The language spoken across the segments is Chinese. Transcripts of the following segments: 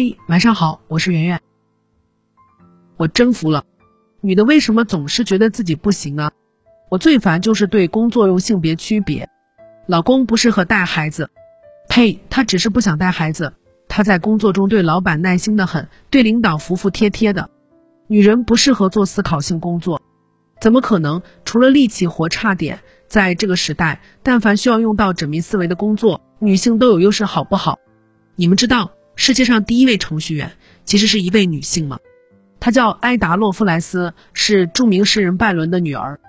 嗨，晚上好，我是圆圆。我真服了，女的为什么总是觉得自己不行啊？我最烦就是对工作用性别区别。老公不适合带孩子，呸，他只是不想带孩子。他在工作中对老板耐心的很，对领导服服帖帖的。女人不适合做思考性工作，怎么可能？除了力气活差点，在这个时代，但凡需要用到缜密思维的工作，女性都有优势，好不好？你们知道？世界上第一位程序员其实是一位女性吗？她叫埃达·洛夫莱斯，是著名诗人拜伦的女儿。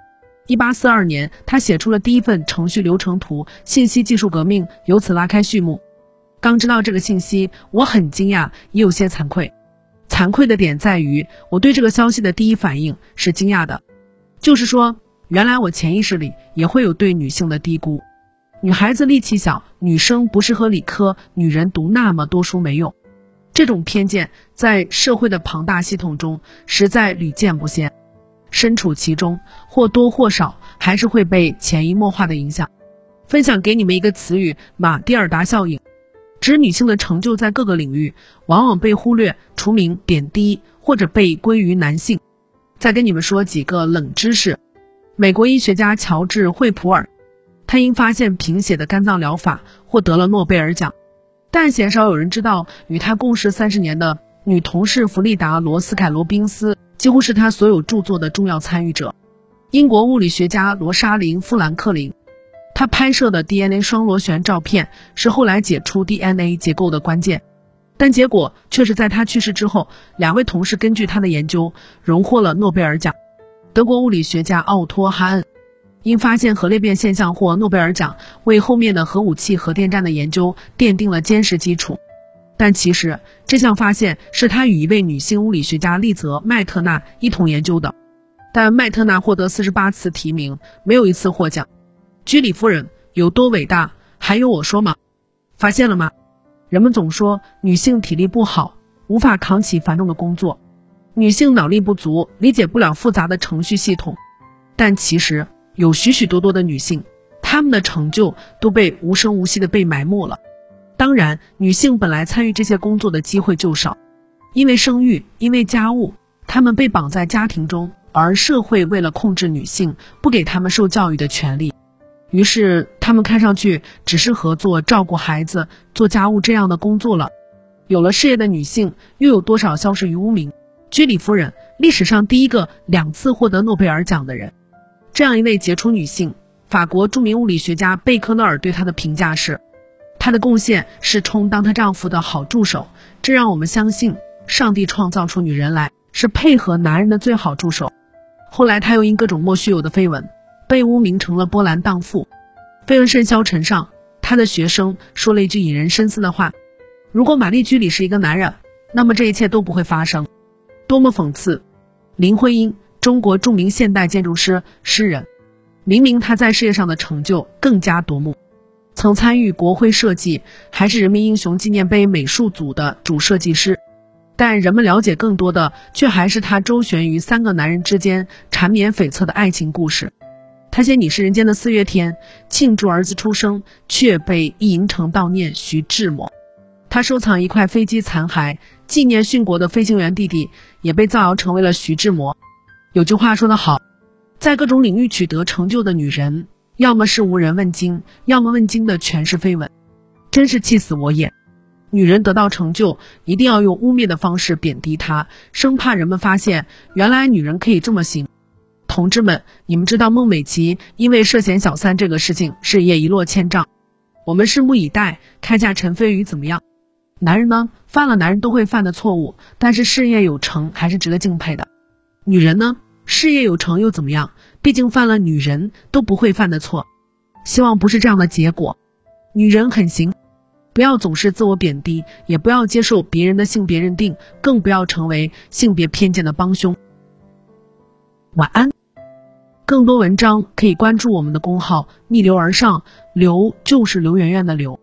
一八四二年，她写出了第一份程序流程图，信息技术革命由此拉开序幕。刚知道这个信息，我很惊讶，也有些惭愧。惭愧的点在于，我对这个消息的第一反应是惊讶的，就是说，原来我潜意识里也会有对女性的低估。女孩子力气小，女生不适合理科，女人读那么多书没用。这种偏见在社会的庞大系统中实在屡见不鲜，身处其中或多或少还是会被潜移默化的影响。分享给你们一个词语：马蒂尔达效应，指女性的成就在各个领域往往被忽略、除名、贬低或者被归于男性。再跟你们说几个冷知识：美国医学家乔治·惠普尔。他因发现贫血的肝脏疗法获得了诺贝尔奖，但鲜少有人知道，与他共事三十年的女同事弗利达·罗斯凯罗宾斯几乎是他所有著作的重要参与者。英国物理学家罗莎琳·富兰克林，他拍摄的 DNA 双螺旋照片是后来解出 DNA 结构的关键，但结果却是在他去世之后，两位同事根据他的研究荣获了诺贝尔奖。德国物理学家奥托·哈恩。因发现核裂变现象获诺贝尔奖，为后面的核武器、核电站的研究奠定了坚实基础。但其实这项发现是他与一位女性物理学家丽泽·麦特纳一同研究的。但麦特纳获得四十八次提名，没有一次获奖。居里夫人有多伟大，还用我说吗？发现了吗？人们总说女性体力不好，无法扛起繁重的工作；女性脑力不足，理解不了复杂的程序系统。但其实。有许许多多的女性，她们的成就都被无声无息的被埋没了。当然，女性本来参与这些工作的机会就少，因为生育，因为家务，她们被绑在家庭中，而社会为了控制女性，不给她们受教育的权利，于是她们看上去只适合做照顾孩子、做家务这样的工作了。有了事业的女性，又有多少消失于无名？居里夫人，历史上第一个两次获得诺贝尔奖的人。这样一位杰出女性，法国著名物理学家贝克勒尔对她的评价是：她的贡献是充当她丈夫的好助手。这让我们相信，上帝创造出女人来是配合男人的最好助手。后来，她又因各种莫须有的绯闻，被污名成了波澜荡妇。绯闻甚嚣尘上，她的学生说了一句引人深思的话：如果玛丽居里是一个男人，那么这一切都不会发生。多么讽刺！林徽因。中国著名现代建筑师、诗人，明明他在事业上的成就更加夺目，曾参与国徽设计，还是人民英雄纪念碑美术组的主设计师，但人们了解更多的却还是他周旋于三个男人之间缠绵悱恻的爱情故事。他写你是人间的四月天，庆祝儿子出生，却被意淫成悼念徐志摩。他收藏一块飞机残骸，纪念殉国的飞行员弟弟，也被造谣成为了徐志摩。有句话说得好，在各种领域取得成就的女人，要么是无人问津，要么问津的全是绯闻，真是气死我也。女人得到成就，一定要用污蔑的方式贬低她，生怕人们发现原来女人可以这么行。同志们，你们知道孟美岐因为涉嫌小三这个事情，事业一落千丈。我们拭目以待，看下陈飞宇怎么样。男人呢，犯了男人都会犯的错误，但是事业有成还是值得敬佩的。女人呢，事业有成又怎么样？毕竟犯了女人都不会犯的错，希望不是这样的结果。女人很行，不要总是自我贬低，也不要接受别人的性别认定，更不要成为性别偏见的帮凶。晚安。更多文章可以关注我们的公号“逆流而上”，流就是刘媛媛的流。